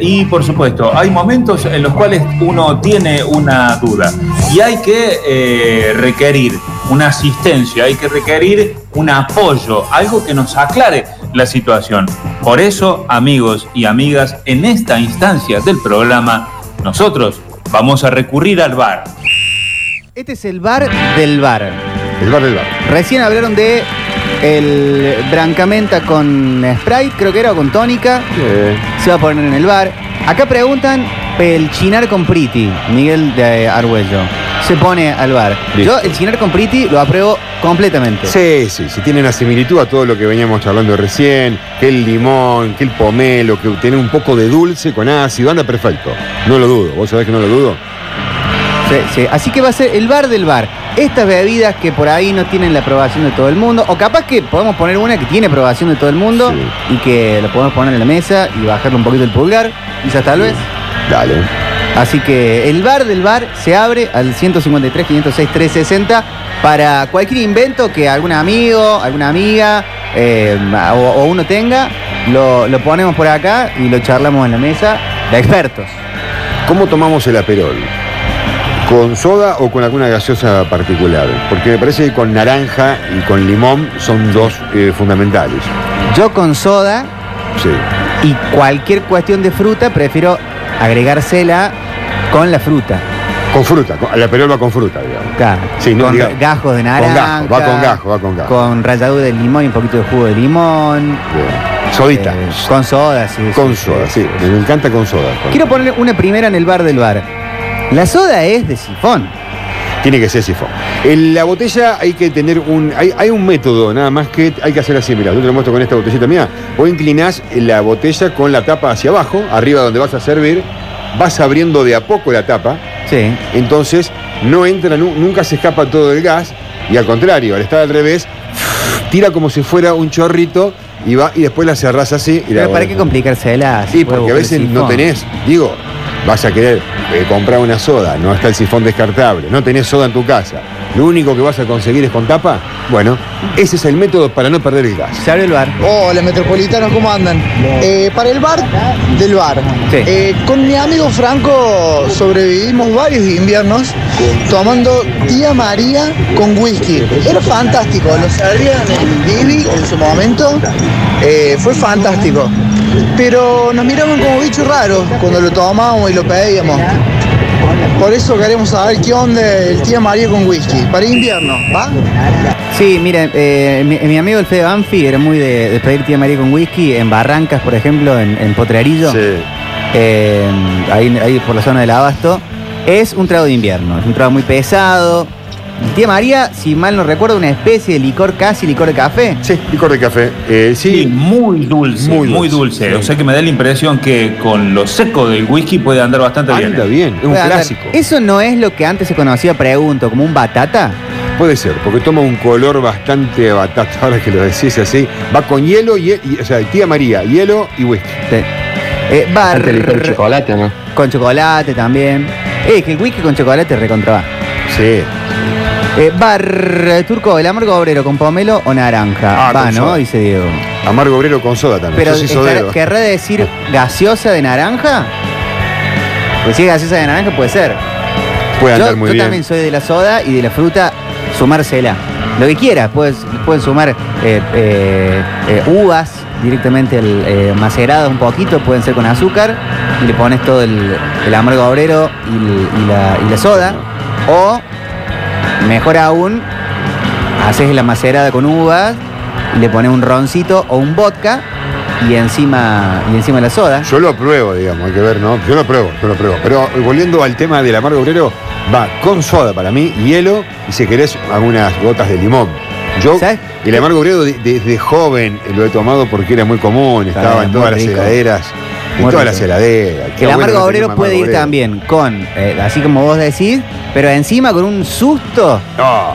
y por supuesto, hay momentos en los cuales uno tiene una duda y hay que eh, requerir una asistencia, hay que requerir un apoyo, algo que nos aclare la situación. Por eso, amigos y amigas, en esta instancia del programa, nosotros vamos a recurrir al bar. Este es el bar del bar. El bar del bar. Recién hablaron de el Brancamenta con Sprite, creo que era, o con tónica. Se va a poner en el bar. Acá preguntan el chinar con Priti, Miguel de Arguello. Se pone al bar. Listo. Yo el chinar con Priti lo apruebo completamente. Sí, sí, sí, tiene una similitud a todo lo que veníamos charlando recién, que el limón, que el pomelo, que tiene un poco de dulce con ácido, anda perfecto. No lo dudo, vos sabés que no lo dudo. Sí, sí. Así que va a ser el bar del bar. Estas bebidas que por ahí no tienen la aprobación de todo el mundo, o capaz que podemos poner una que tiene aprobación de todo el mundo Sí. y que lo podemos poner en la mesa y bajarle un poquito el pulgar, quizás tal vez. Dale. Así que el bar del bar se abre al 153 506 360 para cualquier invento que algún amigo, alguna amiga eh, o, o uno tenga, lo, lo ponemos por acá y lo charlamos en la mesa de expertos. ¿Cómo tomamos el aperol? ¿Con soda o con alguna gaseosa particular? Porque me parece que con naranja y con limón son dos eh, fundamentales. Yo con soda Sí. y cualquier cuestión de fruta prefiero agregársela con la fruta. Con fruta, con- el aperol va con fruta, digamos. Claro. Sí, no, con digamos, gajos de con naranja. gajo, va con gajo, va con gajo. Con ralladura de limón y un poquito de jugo de limón. Bien. Sodita. Eh, con soda, sí. sí, con sí, soda, sí. sí. Me encanta con soda. Con- Quiero poner una primera en el bar del bar. La soda es de sifón. Tiene que ser sifón. En la botella hay que tener un. Hay, hay un método, nada más que hay que hacer así. Mira, yo te lo muestro con esta botellita mía. Vos inclinás la botella con la tapa hacia abajo, arriba donde vas a servir. Vas abriendo de a poco la tapa. Sí. Entonces no entra, nu- nunca se escapa todo el gas. Y al contrario, al estar al revés, tira como si fuera un chorrito y va y después la cerrás así. Y la Pero para qué complicársela. Sí, porque a veces no tenés, digo, vas a querer eh, comprar una soda, no está el sifón descartable, no tenés soda en tu casa, lo único que vas a conseguir es con tapa, bueno, ese es el método para no perder el gas. Se abre el bar. Hola metropolitanos, ¿cómo andan? Eh, para el bar del bar. Sí. Eh, con mi amigo Franco sobrevivimos varios inviernos tomando tía María con whisky. Era fantástico, lo servían en Divi en su momento. Eh, fue fantástico. Pero nos miraban como bichos raros cuando lo tomábamos y lo pedíamos. Por eso queremos saber qué onda el tía María con whisky. Para invierno, ¿va? Sí, miren, eh, mi, mi amigo el Fede Banfi era muy de, de pedir tía María con whisky en Barrancas, por ejemplo, en, en Potrerillo, Sí. eh, ahí, ahí por la zona del Abasto. Es un trago de invierno, es un trago muy pesado. Tía María, si mal no recuerdo, una especie de licor casi licor de café. Sí, licor de café. Eh, Sí, sí, muy dulce, Muy muy dulce, dulce. sí. O sea que me da la impresión que con lo seco del whisky puede andar bastante bien. anda bien, es un Puede andar. clásico. Eso no es lo que antes se conocía, pregunto, como un batata. Puede ser, porque toma un color bastante batata, ahora que lo decís así. Va con hielo, y, y- o sea, tía María, hielo y whisky. Sí. Eh, bar con chocolate, ¿no? con chocolate también. Es que el whisky con chocolate recontra va. Sí. Eh, bar eh, turco, el amargo obrero con pomelo o naranja. Ah, Va, con ¿no? soda. Dice Diego. Amargo obrero con soda también. Pero Yo soy estará- sodero. ¿querrá decir gaseosa de naranja? Pues si es gaseosa de naranja puede ser. Puede yo andar muy yo bien. también soy de la soda y de la fruta, sumársela. Lo que quiera, puedes, pueden sumar eh, eh, eh, uvas directamente el, eh, maceradas un poquito, pueden ser con azúcar, y le pones todo el, el amargo obrero y, el- y la, y la soda. O, mejor aún, haces la macerada con uvas, y le pones un roncito o un vodka y encima, y encima la soda. Yo lo pruebo, digamos, hay que ver, ¿no? Yo lo pruebo, yo lo pruebo. Pero volviendo al tema del amargo obrero, va con soda para mí, hielo y si querés algunas gotas de limón. Yo, ¿Sabes? el amargo obrero de- desde joven lo he tomado porque era muy común, estaba en todas las rico. heladeras. En Muy todas rico. las heladeras. El amargo obrero puede ir obrero. también con, eh, así como vos decís, pero encima con un susto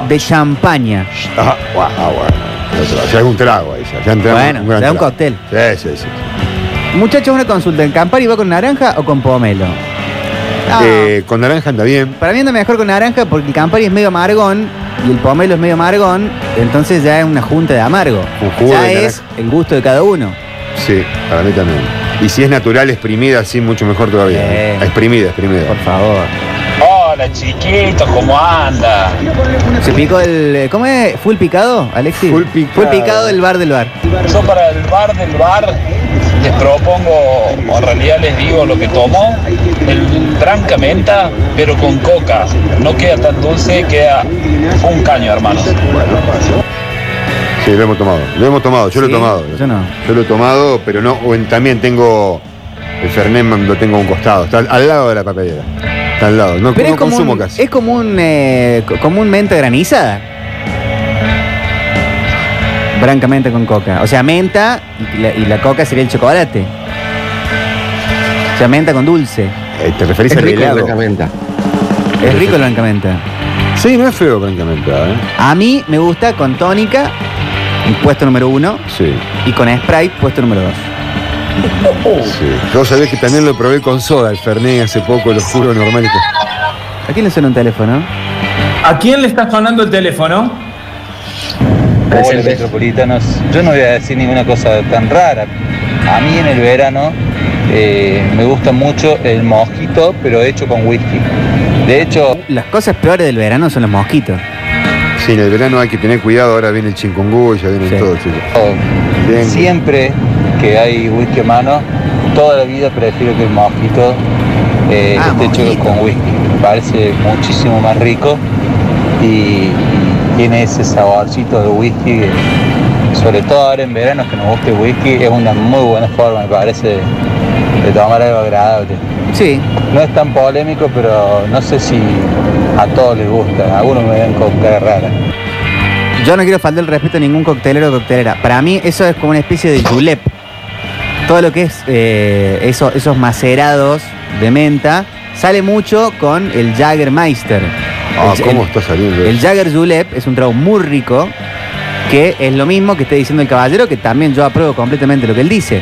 de champaña. ah, guau, ah, bueno. Ya trago ahí, ya, ya entramos Bueno, en gran ya un trago. cóctel. Sí, sí, sí. Muchachos, una consulta. ¿El Campari va con naranja o con pomelo? Ah, Eh, con naranja anda bien. Para mí anda mejor con naranja porque el Campari es medio amargón y el pomelo es medio amargón, entonces ya es una junta de amargo. Un jugo ya de es el gusto de cada uno. Sí, para mí también. Y si es natural, exprimida, así mucho mejor todavía. Bien. Exprimida, exprimida. Por favor. Hola chiquito, ¿cómo anda? ¿Se picó el. ¿Cómo es? ¿Full picado, Alexis? Full picado. Full picado el bar del bar. Yo para el bar del bar les propongo, o en realidad les digo lo que tomo, el branca menta, pero con coca. No queda tan dulce, queda un caño, hermanos. Sí, lo hemos tomado. Lo hemos tomado, yo lo he tomado. yo no. Yo lo he tomado, pero no. también tengo. El Fernet lo tengo a un costado. Está al, al lado de la papelera. Está al lado. No, Pero no es como, consumo un, casi. es como un, eh, co- como un menta granizada. Brancamente con coca. O sea, menta y la, y la coca sería el chocolate. O sea, menta con dulce. Eh, ¿Te referís Es al rico helado? francamente. Es rico el brancamente. Sí, no es feo, francamente. ¿eh? A mí me gusta con tónica, puesto número uno, Sí, y con Sprite, puesto número dos. Sí. Yo sabés que también lo probé con soda, el Fernet hace poco, lo juro, normal. ¿A quién le suena un teléfono? ¿A quién le está sonando el teléfono? Hola metropolitanos, yo no voy a decir ninguna cosa tan rara. A mí en el verano eh, me gusta mucho el mojito, pero hecho con whisky. De hecho, Las cosas peores del verano son los mosquitos. Sí, en el verano hay que tener cuidado, ahora viene el chikungunya, viene Sí. todo, chicos. Bien. siempre que hay whisky a mano, toda la vida prefiero que el mojito eh, Ah, esté hecho con whisky. Me parece muchísimo más rico y, y tiene ese saborcito de whisky sobre todo ahora en verano que nos guste el whisky, es una muy buena forma, me parece, de, de tomar algo agradable. Sí, No es tan polémico, pero no sé si a todos les gusta. Algunos me ven con cara rara. yo no quiero faltar el respeto a ningún coctelero o coctelera. Para mí eso es como una especie de julep. Todo lo que es eh, eso- esos macerados de menta sale mucho con el Jagermeister. Ah, El- ¿cómo el- está saliendo? El Jagger Julep es un trago muy rico, que es lo mismo que está diciendo el caballero, que también yo apruebo completamente lo que él dice.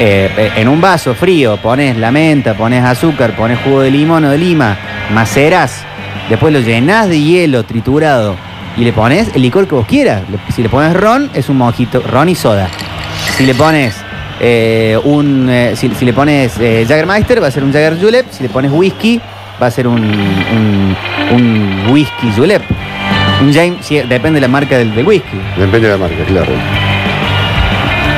Eh, eh, en un vaso frío pones la menta, pones azúcar, pones jugo de limón o de lima, maceras, después lo llenas de hielo triturado y le pones el licor que vos quieras. Si le pones ron, es un mojito, ron y soda. Si le pones eh, un. eh, si, si le pones eh, Jaggermeister, va a ser un Jagger Julep. Si le pones whisky, va a ser un, un, un whisky Julep. Un James, sí, depende de la marca del, del whisky. Depende de la marca, claro.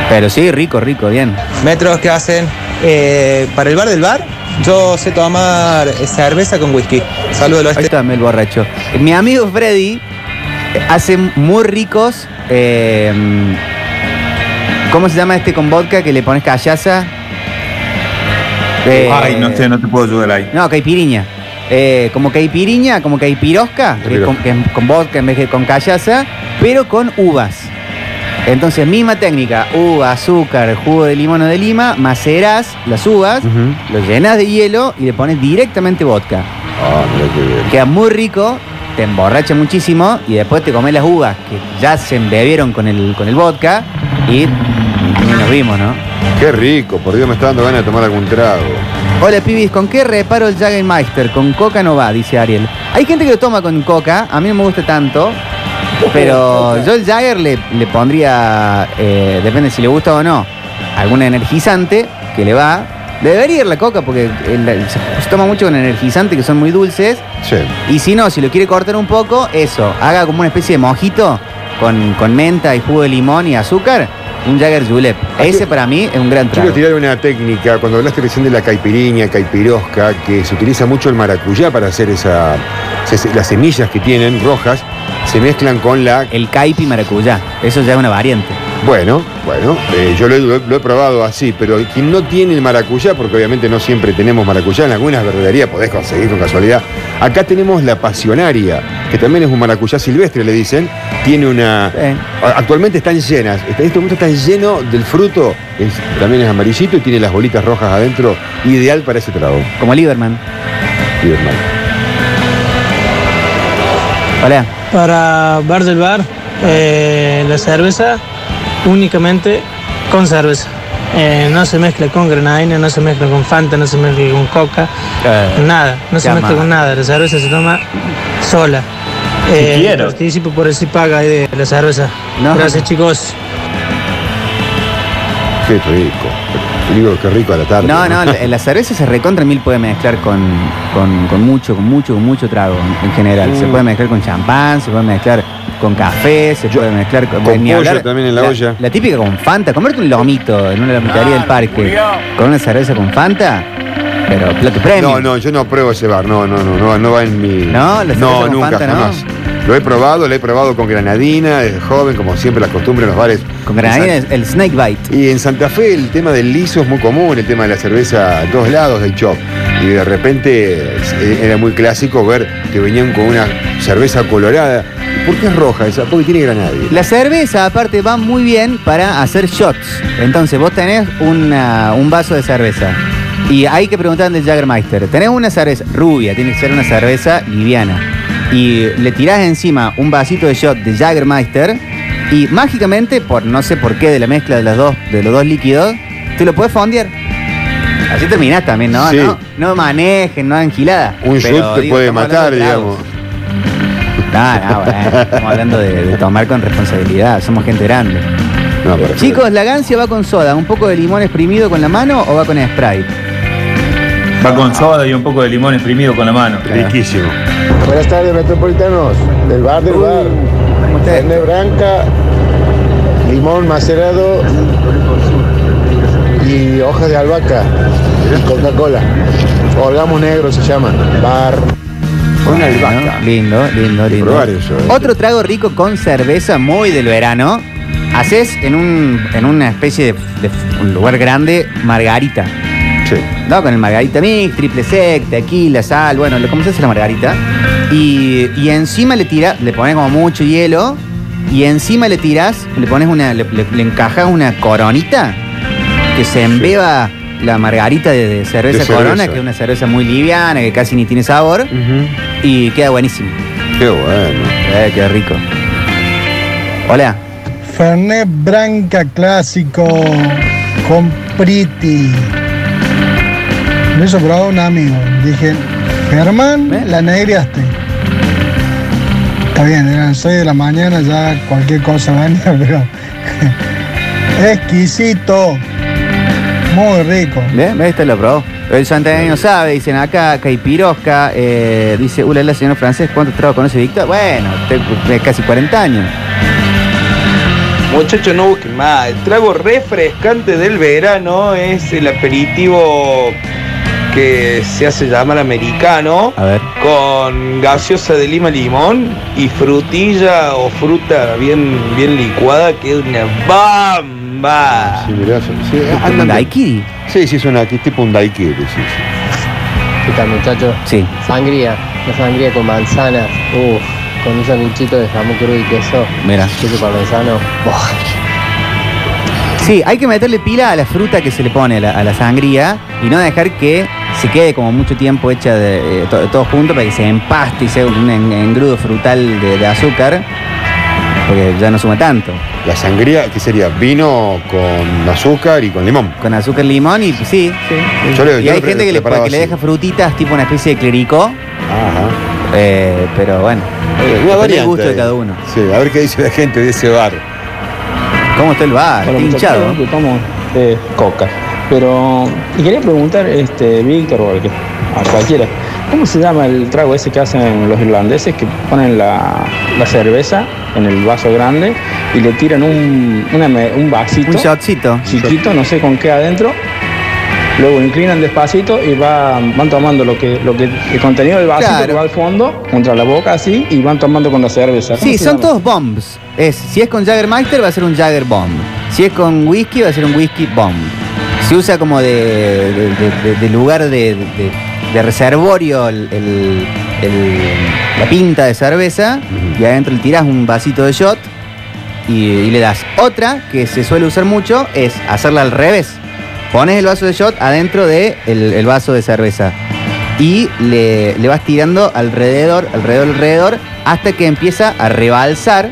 Pero sí, rico, rico, bien. Metros que hacen eh, para el bar del bar. Yo sé tomar cerveza con whisky. Saludos Ahí está el borracho. Mi amigo Freddy hace muy ricos. eh, ¿Cómo se llama este con vodka que le pones callaza? Eh, Ay, no sé, no te puedo ayudar ahí. No, caipiriña. Eh, como caipiriña, como caipirosca, que es con, que es con vodka en vez de con callaza, pero con uvas. Entonces, misma técnica, uva, azúcar, jugo de limón o de lima, macerás las uvas, Ujú. lo llenas de hielo y le pones directamente vodka. Mira qué bien. Queda muy rico, te emborracha muchísimo y después te comes las uvas que ya se embebieron con el, con el vodka y vimos, ¿no? Qué rico, por Dios me está dando ganas de tomar algún trago. Hola pibis, ¿con qué reparo el Jagermeister? Con coca no va, dice Ariel. Hay gente que lo toma con coca, a mí no me gusta tanto, pero yo el Jagger le, le pondría, eh, depende si le gusta o no, algún energizante que le va. Debería ir la coca porque el- se, se toma mucho con energizantes que son muy dulces. Sí. Y si no, si lo quiere cortar un poco, eso, haga como una especie de mojito con, con menta y jugo de limón y azúcar, un Jagger Julep. Ese para mí es un gran Quiero trago. tirar una técnica, cuando hablaste recién de la caipiriña, caipirosca, que se utiliza mucho el maracuyá para hacer esa, las semillas que tienen rojas, se mezclan con la... El caipi maracuyá, eso ya es una variante. Bueno, bueno, eh, yo lo he, lo he- lo he probado así, pero quien no tiene el maracuyá, porque obviamente no siempre tenemos maracuyá, en algunas verdulerías podés conseguir con casualidad. Acá tenemos la pasionaria, que también es un maracuyá silvestre, le dicen. Tiene una... Sí. Actualmente están llenas, en este momento están lleno del fruto, es- también es amarillito y tiene las bolitas rojas adentro, ideal para ese trago. Como Lieberman. Mal. Hola. Para bar del bar, eh, la cerveza únicamente con cerveza. Eh, no se mezcla con granadina, no se mezcla con Fanta, no se mezcla con Coca, nada, no se mezcla con nada. La cerveza se toma sola. Eh, quiero. Participo por el paga de la cerveza. No. Gracias chicos. Qué rico. Digo, qué rico a la tarde. No, no, la, la cerveza se recontra mil puede mezclar con, con, con mucho, con mucho, con mucho trago en, en general. Se Mm. puede mezclar con champán, se puede mezclar con café, se puede mezclar con, con pollo también en la olla. La típica con Fanta, comerte un lomito en una lomitaría del parque con una cerveza con Fanta, pero plato premium. No, no, yo no pruebo ese bar. No, no, no, no, no va en mi. ¿No? ¿La cerveza no, con nunca, Fanta, no? Lo he probado, lo he probado con granadina, desde joven, como siempre las costumbres en los bares. Con granadina es el snake bite. Y en Santa Fe el tema del liso es muy común, el tema de la cerveza a dos lados del chop. Y de repente eh, era muy clásico ver que venían con una cerveza colorada. ¿Por qué es roja esa? Porque tiene granadina. La cerveza, aparte, va muy bien para hacer shots. Entonces, vos tenés una- un vaso de cerveza. Y hay que preguntar del Jaggermeister. Tenés una cerveza rubia, tiene que ser una cerveza liviana. Y le tirás encima un vasito de shot de Jaggermeister. Y mágicamente, por no sé por qué de la mezcla de, las dos, de los dos líquidos, te lo puedes fondear. Así terminás también, ¿no? Sí. No, no manejen, no hagan gilada. Un Pero, shot te digo, puede matar, digamos. No, no, bueno, estamos hablando de, de tomar con responsabilidad, somos gente grande. No, Chicos, la gancia va con soda, un poco de limón exprimido con la mano o va con Sprite. Va con soda y un poco de limón exprimido con la mano. Riquísimo. Buenas tardes, metropolitanos. Del bar del bar. ¿Cómo está? Carne branca, limón macerado y hojas de albahaca y Coca-Cola. Orgamo negro se llama. Bar. Una albahaca. lindo, lindo, lindo. Probar eso, eh. Otro trago rico con cerveza muy del verano. Haces en, un, en una especie de, de un lugar grande margarita. Sí. ¿no? Con el margarita mix, triple sec, tequila, sal, bueno, ¿cómo se hace la margarita? Y, y encima le tira, le pones como mucho hielo y encima le tiras, le pones una, le, le- le encajas una coronita que se embeba la margarita de, de cerveza De cerveza. corona, que es una cerveza muy liviana, que casi ni tiene sabor, y queda buenísimo. Qué bueno. Eh, queda rico. Hola. Fernet Branca clásico con Priti. Me probar un amigo. Dije, Germán, ¿Eh? la negriaste. Está bien, eran 6 de la mañana, ya cualquier cosa venía, pero exquisito. Muy rico. ¿Ve? ¿Ve? Este lo probó. El santaneño sabe, dicen acá, Caipirosca, eh, dice, la señor francés, ¿cuántos tragos conoce Víctor? Bueno, te- casi 40 años. Muchachos, no busquen más. El trago refrescante del verano es el aperitivo que se hace llamar americano A ver. con gaseosa de lima limón y frutilla o fruta bien, bien licuada que es una bamba. Sí, mirá, sí, ¿Un daiquiri? Sí, sí, es una, es tipo un daiquiri, sí, sí. ¿Qué tal muchachos? Sí. Sangría, la sangría con manzanas, uff, con un sanguchito de jamón crudo y queso, Mira. queso parmesano, ¡buah! Sí, hay que meterle pila a la fruta que se le pone a la, a la sangría y no dejar que se quede como mucho tiempo hecha de, eh, to- todo junto para que se empaste y sea un en- engrudo frutal de, de azúcar, porque ya no suma tanto. La sangría, ¿qué sería? Vino con azúcar y con limón. Con azúcar, limón y sí. Yo le- y yo hay gente que le, que deja frutitas tipo una especie de clericó, Ajá. eh, pero bueno, Una depende del variante gusto de cada uno. Sí, a ver qué dice la gente de ese bar. ¿Cómo está el bar? Hola, Está hinchado. Tomo eh, coca. Pero, y quería preguntar, este, Víctor o a cualquiera, ¿cómo se llama el trago ese que hacen los irlandeses que ponen la, la cerveza en el vaso grande y le tiran un, una un vasito Un shotcito. chiquito, no sé con qué adentro? Luego inclinan despacito y van, van tomando lo que, lo que el contenido del vasito Claro. que va al fondo, contra la boca así, y van tomando con la cerveza. ¿Cómo Sí, son llama? todos bombs. Es, si es con Jaggermeister va a ser un Jagger Bomb. Si es con whisky va a ser un whisky bomb. Se usa como de, de- de- de- lugar de, reservorio el- el- el- la pinta de cerveza y adentro le tiras un vasito de shot y, y le das. Otra que se suele usar mucho es hacerla al revés. Pones el vaso de shot adentro del de el vaso de cerveza y le, le vas tirando alrededor, alrededor, alrededor, hasta que empieza a rebalsar,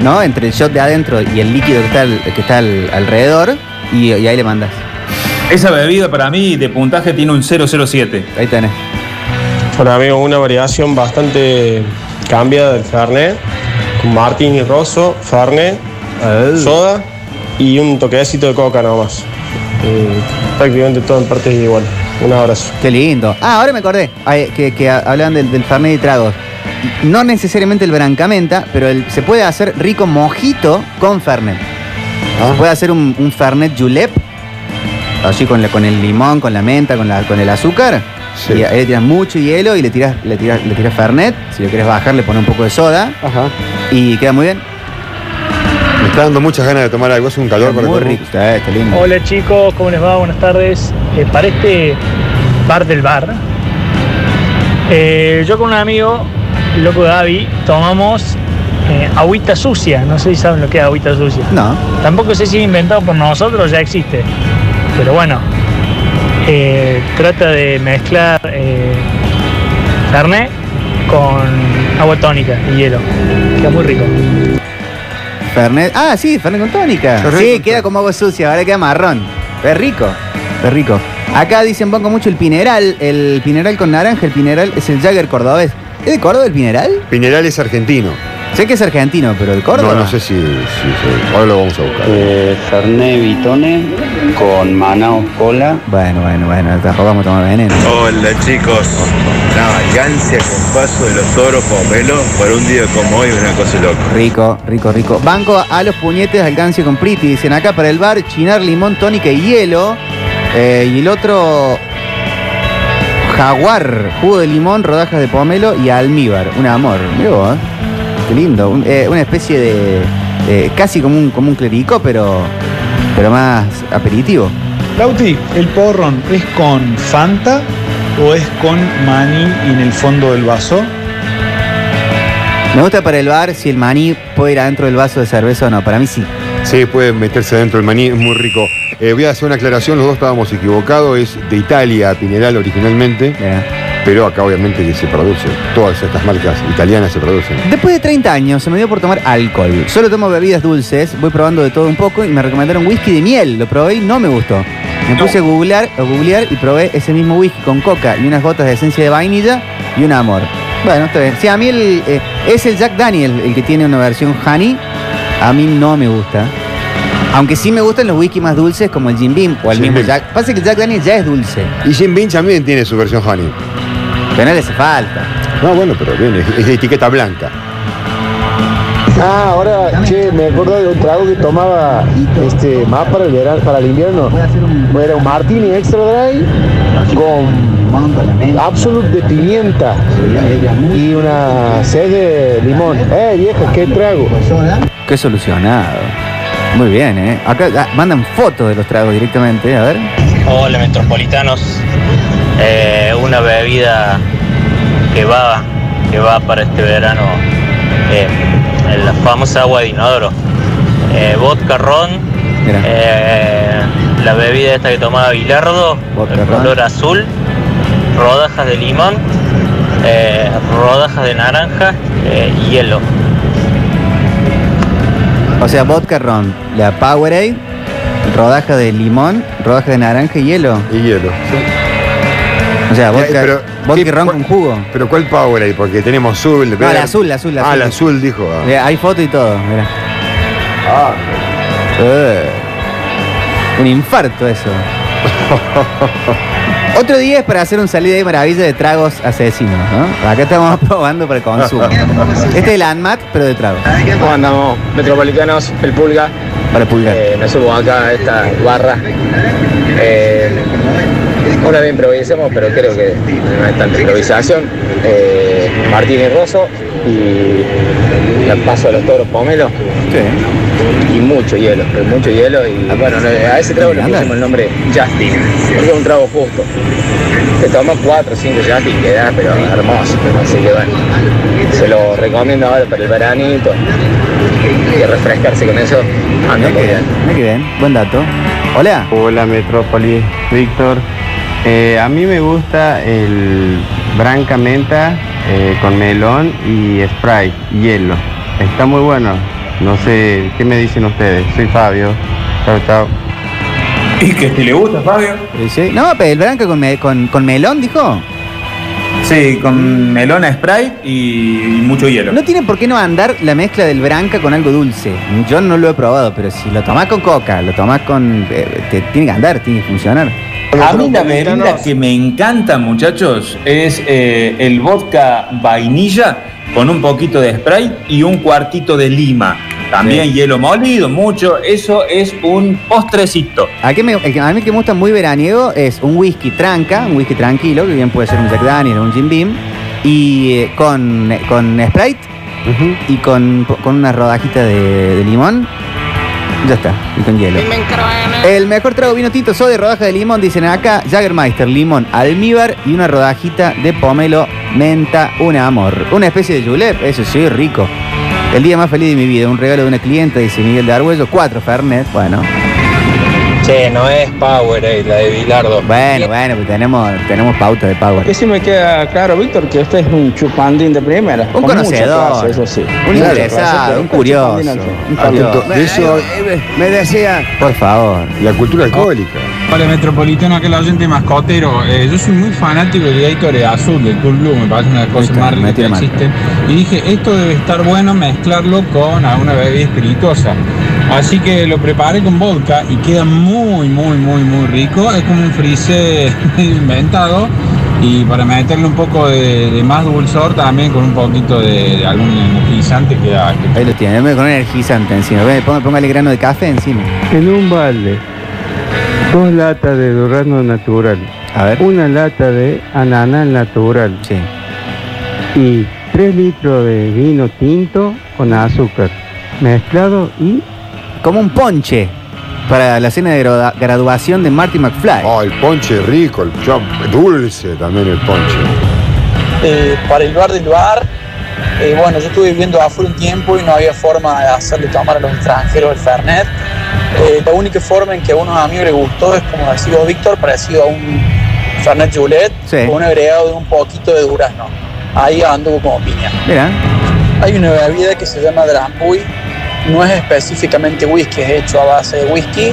¿no? Entre el shot de adentro y el líquido que está, al- que está al- alrededor, y, y ahí le mandas. Esa bebida para mí de puntaje tiene un 007. Ahí tenés. Para mí una variación bastante cambiada del Fernet, con Martini rosso, Fernet, soda y un toquecito de coca nomás. Y prácticamente todo en partes iguales. Un abrazo. Qué lindo. Ah, ahora me acordé ay, que, que hablaban del, del Fernet y tragos. No necesariamente el brancamenta, pero el- se puede hacer rico mojito con Fernet. Se puede hacer un, un Fernet julep, así con, la- con el limón, con la menta, con, la, con el azúcar. Y ahí le tiras mucho hielo y le tiras, le tiras, le tiras Fernet. Si lo quieres bajar, le pones un poco de soda. Y queda muy bien. Me está dando muchas ganas de tomar algo. Es un calor para Muy rico. Está, está lindo. Hola chicos, ¿cómo les va? Buenas tardes. Eh, para este bar del bar, eh, yo con un amigo, el loco Gaby, tomamos eh, agüita sucia. No sé si saben lo que es agüita sucia. No. Tampoco sé si es inventado por nosotros ya existe. Pero bueno, eh, trata de mezclar eh, carne con agua tónica y hielo. Queda muy rico. Fernet. Ah, sí, Fernet con tónica. Fernet Sí, con queda como agua sucia, ahora queda marrón. Es rico. Es rico. Acá dicen banco mucho el pineral, el pineral con naranja, el pineral es el Jagger cordobés. ¿Es de Córdoba el pineral? Pineral es argentino. Sé que es argentino, pero de Córdoba. No, no sé si, si- si- Ahora lo vamos a buscar. Eh, Fernet Vitone con Manao Cola. Bueno, bueno, bueno, tampoco vamos a tomar veneno. Hola chicos, una vacancia con paso de los toros pomelo para un día como hoy, una cosa loca. Rico, rico, rico. Banco a los puñetes, alcance con Priti. Dicen acá para el bar, chinar, limón, tónica y hielo. Eh, y el otro, jaguar, jugo de limón, rodajas de pomelo y almíbar. Un amor. Mirá vos, ¿eh? Qué lindo. Un- eh, una especie de, casi como un, como un clerico, pero, pero más aperitivo. Lauti, ¿el porrón es con Fanta o es con maní en el fondo del vaso? Me gusta para el bar si el maní puede ir adentro del vaso de cerveza o no. Para mí sí. Sí, puede meterse dentro del maní, es muy rico. Eh, voy a hacer una aclaración, los dos estábamos equivocados, es de Italia, Pineral originalmente, pero acá obviamente que se produce, todas estas marcas italianas se producen. Después de 30 años se me dio por tomar alcohol. Solo tomo bebidas dulces, voy probando de todo un poco y me recomendaron whisky de miel. Lo probé y no me gustó. Me puse a googlear, a googlear y probé ese mismo whisky con coca y unas gotas de esencia de vainilla y un amor. Bueno, está bien. Sí, a mí el, eh, es el Jack Daniel el que tiene una versión honey. A mí no me gusta. Aunque sí me gustan los whisky más dulces como el Jim Beam o el Jim mismo Beam. Jack. Pasa que el Jack Daniel ya es dulce. Y Jim Beam también tiene su versión honey. Pero no le hace falta. No, bueno, pero bien, es, es de etiqueta blanca. Ah, ahora, che, me acuerdo de un trago que tomaba este más para el verano, para el invierno. Era un martini extra dry con absolute de pimienta y una sed de limón. Eh, viejo, qué trago. Qué solucionado. Muy bien, ¿eh? Acá ah, mandan fotos de los tragos directamente, a ver. Hola metropolitanos, Eh, una bebida que va, que va para este verano, eh, la famosa agua de inodoro, Eh, vodka ron, eh, la bebida esta que tomaba Bilardo, el color azul, rodajas de limón, eh, rodajas de naranja eh, y hielo. O sea, vodka ron, la Powerade, rodaja de limón, rodaja de naranja y hielo. Y hielo, O sea, vodka, Ya, pero, vodka ¿qué- ron cuál- con jugo. Pero ¿cuál Powerade? Porque tenemos azul, No, la azul, la azul, la Ah, azul. la azul dijo. ah. Mira, hay foto y todo, mira. Ah. Eh, un infarto eso. Otro día es para hacer un salida de maravilla de tragos asesinos, ¿no? Acá estamos probando para el consumo. Este es el ANMAT, pero de trago. ¿Cómo andamos? Metropolitanos, el Pulga. Para pulgar. Eh, me subo acá a esta barra. Eh, una vez improvisamos, pero creo que no es tanta improvisación. Eh, Martínez Rosso y la paso de los toros pomelo. Y mucho hielo, pero mucho hielo. Y bueno, no, a ese trago le pusimos el nombre Justin, porque es un trago justo. Te tomas 4 o 5 Justin, queda pero hermoso. Así que bueno, se lo recomiendo ahora para el veranito. Y refrescarse con eso anda muy bien. Que bien, buen dato. Hola. Hola Metrópolis, Víctor. Eh, a mí me gusta el branca menta eh, con melón y spray, hielo. Está muy bueno. No sé, ¿qué me dicen ustedes? Soy Fabio. Chao, chao. ¿Y que si le gusta, Fabio? Sí, sí. No, pero el branca con, me- con, con melón, dijo. Sí, con melona Sprite y, y mucho hielo. No tiene por qué no andar la mezcla del branca con algo dulce. Yo no lo he probado, pero si lo tomás con coca, lo tomás con... eh, te- tiene que andar, tiene que funcionar. A mí la bebida que me encanta, muchachos, es eh, el vodka vainilla con un poquito de Sprite y un cuartito de lima. También Sí. hielo molido, mucho. Eso es un postrecito. A, me- mí que me gusta muy veraniego es un whisky tranca, un whisky tranquilo, que bien puede ser un Jack Daniels o un Jim Beam, y eh, con, con Sprite y con, con una rodajita de, de limón. Ya está, y con hielo. El mejor trago vino tinto soda de rodaja de limón, dicen acá, Jaggermeister, limón, almíbar y una rodajita de pomelo, menta, un amor. Una especie de julep, eso sí, rico. El día más feliz de mi vida, un regalo de una clienta, dice Miguel de Arguello, cuatro Fernet, bueno. Che, no es Powerade la de Bilardo. Bueno, bueno, pues tenemos, tenemos pauta de power. Que sí me queda claro, Víctor, que usted es un chupandín de primera. Un con mucha conocedor, clase, eso sí. un Claro, interesado, un curioso, un curioso. eso, Me decía, Por favor. la cultura alcohólica. Hola Metropolitano, aquel oyente mascotero. Eh, yo soy muy fanático del Gatorade azul, del Cool Blue, me parece una de las cosas más ricas que existen. Y dije, esto debe estar bueno mezclarlo con alguna bebida espirituosa. Así que lo preparé con vodka y queda muy, muy, muy, muy rico. Es como un frise inventado. Y para meterle un poco de, de más dulzor también con un poquito de, de algún energizante queda Ahí lo tiene, con energizante encima. Póngale grano de café encima. En un balde, dos latas de durazno natural, A ver. una lata de ananá natural Sí. y tres litros de vino tinto con azúcar, mezclado y Como un ponche para la cena de gra- graduación de Marty McFly. Oh, el ponche rico, el chop, dulce también el ponche. Eh, para el bar del bar, eh, bueno, yo estuve viviendo afuera un tiempo y no había forma de hacerle tomar a los extranjeros el Fernet. Eh, la única forma en que a unos amigos les gustó es, como decía Víctor, parecido a un Fernet Julet, Sí. con un agregado de un poquito de durazno. Ahí anduvo como piña. Mira, Hay una bebida que se llama Drambuie, no es específicamente whisky, es hecho a base de whisky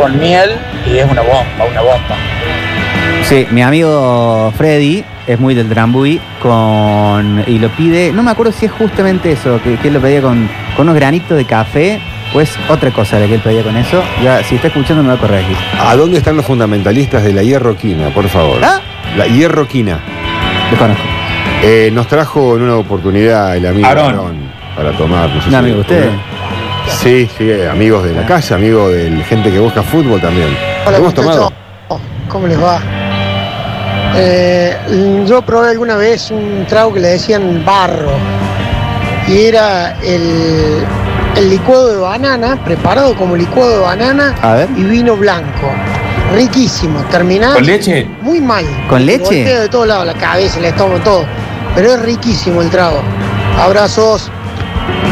con miel y es una bomba, una bomba. sí, mi amigo Freddy es muy del Drambuie con y lo pide, no me acuerdo si es justamente eso, que, que él lo pedía con, con unos granitos de café o es otra cosa la que él pedía con eso. Ya, si está escuchando me va a corregir. ¿A dónde están los fundamentalistas de la hierroquina, por favor? ¿Ah? La hierroquina. Desconozco. Eh, nos trajo en una oportunidad el amigo Aarón. Aarón para tomar. no sé Un si- amigo, ¿usted? Sí, sí, eh, amigos de la casa, amigos de gente que busca fútbol también. Hola, ¿Lo hemos tomado? ¿Cómo les va? Eh, yo probé alguna vez un trago que le decían barro y era el, el licuado de banana, preparado como licuado de banana A ver. y vino blanco. Riquísimo, terminás ¿Con leche? muy mal. ¿Con leche? de todos lados, la cabeza, el estómago, todo. Pero es riquísimo el trago. Abrazos.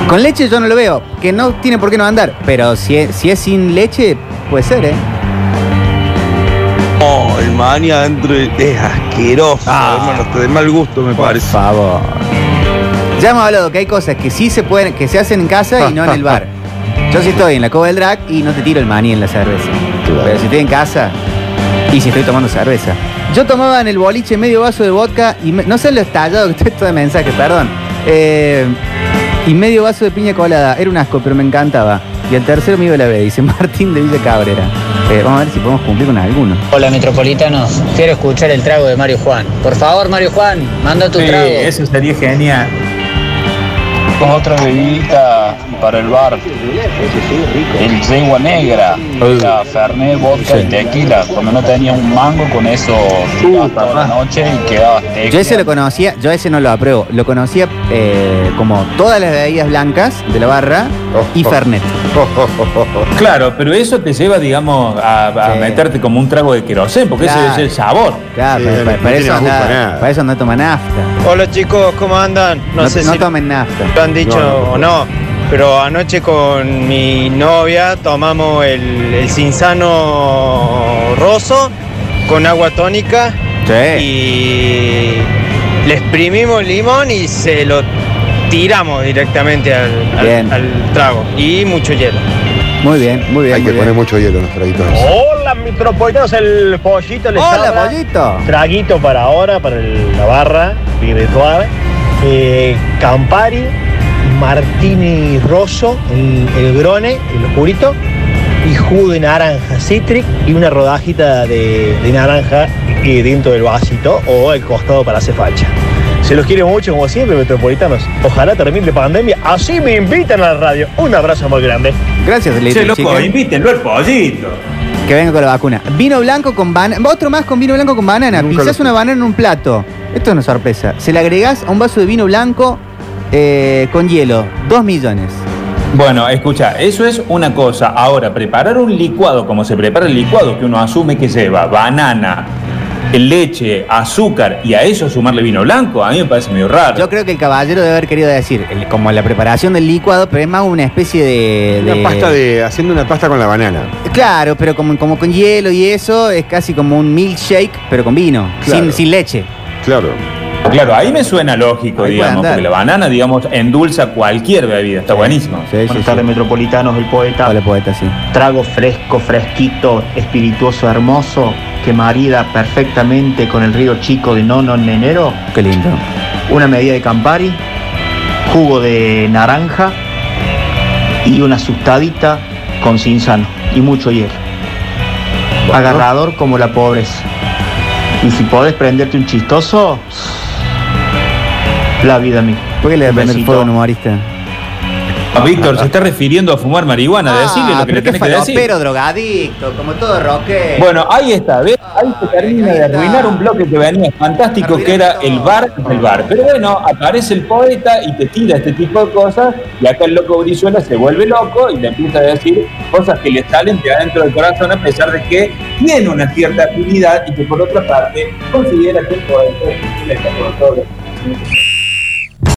Con leche yo no lo veo, que no tiene por qué no andar, pero si es, si es sin leche, puede ser, ¿eh? No, el maní adentro es asqueroso, Ah. hermano, hasta de mal gusto me Por parece. favor. Ya hemos hablado que hay cosas que sí se pueden, que se hacen en casa y no en el bar. Yo sí estoy en la cova del drag y no te tiro el maní en la cerveza. Pero si estoy en casa y si estoy tomando cerveza. Yo tomaba en el boliche medio vaso de vodka y me- no sé lo estallado que estoy todo de mensaje, perdón. Eh, y medio vaso de piña colada. Era un asco, pero me encantaba. Y el tercero me iba a la B, dice Martín de Villa Cabrera. Eh, vamos a ver si podemos cumplir con alguno. Hola metropolitanos, quiero escuchar el trago de Mario Juan. Por favor, Mario Juan, manda tu Sí, trago. eso sería genial. Con otra bebidita para el bar. El yegua negra. La Fernet, vodka y tequila. Cuando no tenías un mango, con eso toda la noche y quedabas tequila. Yo ese lo conocía, yo ese no lo apruebo. Lo conocía eh, como todas las bebidas blancas de la barra y Fernet. Claro, pero eso te lleva, digamos, a, a Sí. meterte como un trago de querosén, porque ese es el sabor. Claro, Sí, para, no para- para tiene eso nada. para eso no toma nafta. Hola chicos, ¿cómo andan? No, No, sé no si tomen nafta. lo han dicho No, no, no. o no, pero anoche con mi novia tomamos el, el cinzano roso con agua tónica Sí. y le exprimimos limón y se lo tiramos directamente al, al- Bien. al trago y mucho hielo. Muy bien, muy bien. Hay muy que poner mucho hielo en los traguitos. Hola metropolitanos, el pollito les Hola, habla. pollito. Traguito para ahora, para el- la barra virtual. Eh, Campari, Martini Rosso, el, el Grone, el oscurito, y jugo de naranja Citric y una rodajita de, de naranja y dentro del vasito o el costado para hacer facha. Se los quiere mucho, como siempre, metropolitanos. Ojalá termine la pandemia. Así me invitan a la radio. Un abrazo muy grande. Gracias, Little Che, loco, invítenlo al pollito. Que venga con la vacuna. Vino blanco con banana. Otro más con vino blanco con banana. Nunca Pisás lo una banana en un plato. Esto es una sorpresa. Se le agregás a un vaso de vino blanco eh, con hielo. Dos millones. Bueno, escucha, eso es una cosa. Ahora, preparar un licuado como se prepara el licuado, que uno asume que lleva banana, leche, azúcar y a eso sumarle vino blanco, a mí me parece medio raro. Yo creo que el caballero debe haber querido decir el- como la preparación del licuado, pero es más una especie de. Una de- pasta de. haciendo una pasta con la banana. Claro, pero como, como con hielo y eso, es casi como un milkshake, pero con vino, Claro. sin, sin leche. Claro. Claro, ahí me suena lógico, Ahí digamos, porque la banana, digamos, endulza cualquier bebida, está buenísimo. Buenas tardes, metropolitanos, el poeta. Hola, poeta, sí. Trago fresco, fresquito, espirituoso, hermoso, que marida perfectamente con el río chico de Nono en enero. Qué lindo. Una medida de Campari, jugo de naranja y una asustadita con cinzano y mucho hielo. Agarrador como la pobreza. Y si podés prenderte un chistoso, la vida mía. ¿Por qué le Un prende el fuego a un humorista? A Víctor se está refiriendo a fumar marihuana, decirle lo que le pero tenés que decir. falopero, drogadicto, como todo roque. Bueno, ahí está, ¿ves? Ahí se termina de arruinar un bloque que venía fantástico, que era el bar del bar. Pero bueno, aparece el poeta y te tira este tipo de cosas, y acá el loco Brizuela se vuelve loco y le empieza a decir cosas que le salen de adentro del corazón, a pesar de que tiene una cierta afinidad y que por otra parte considera que el poeta es el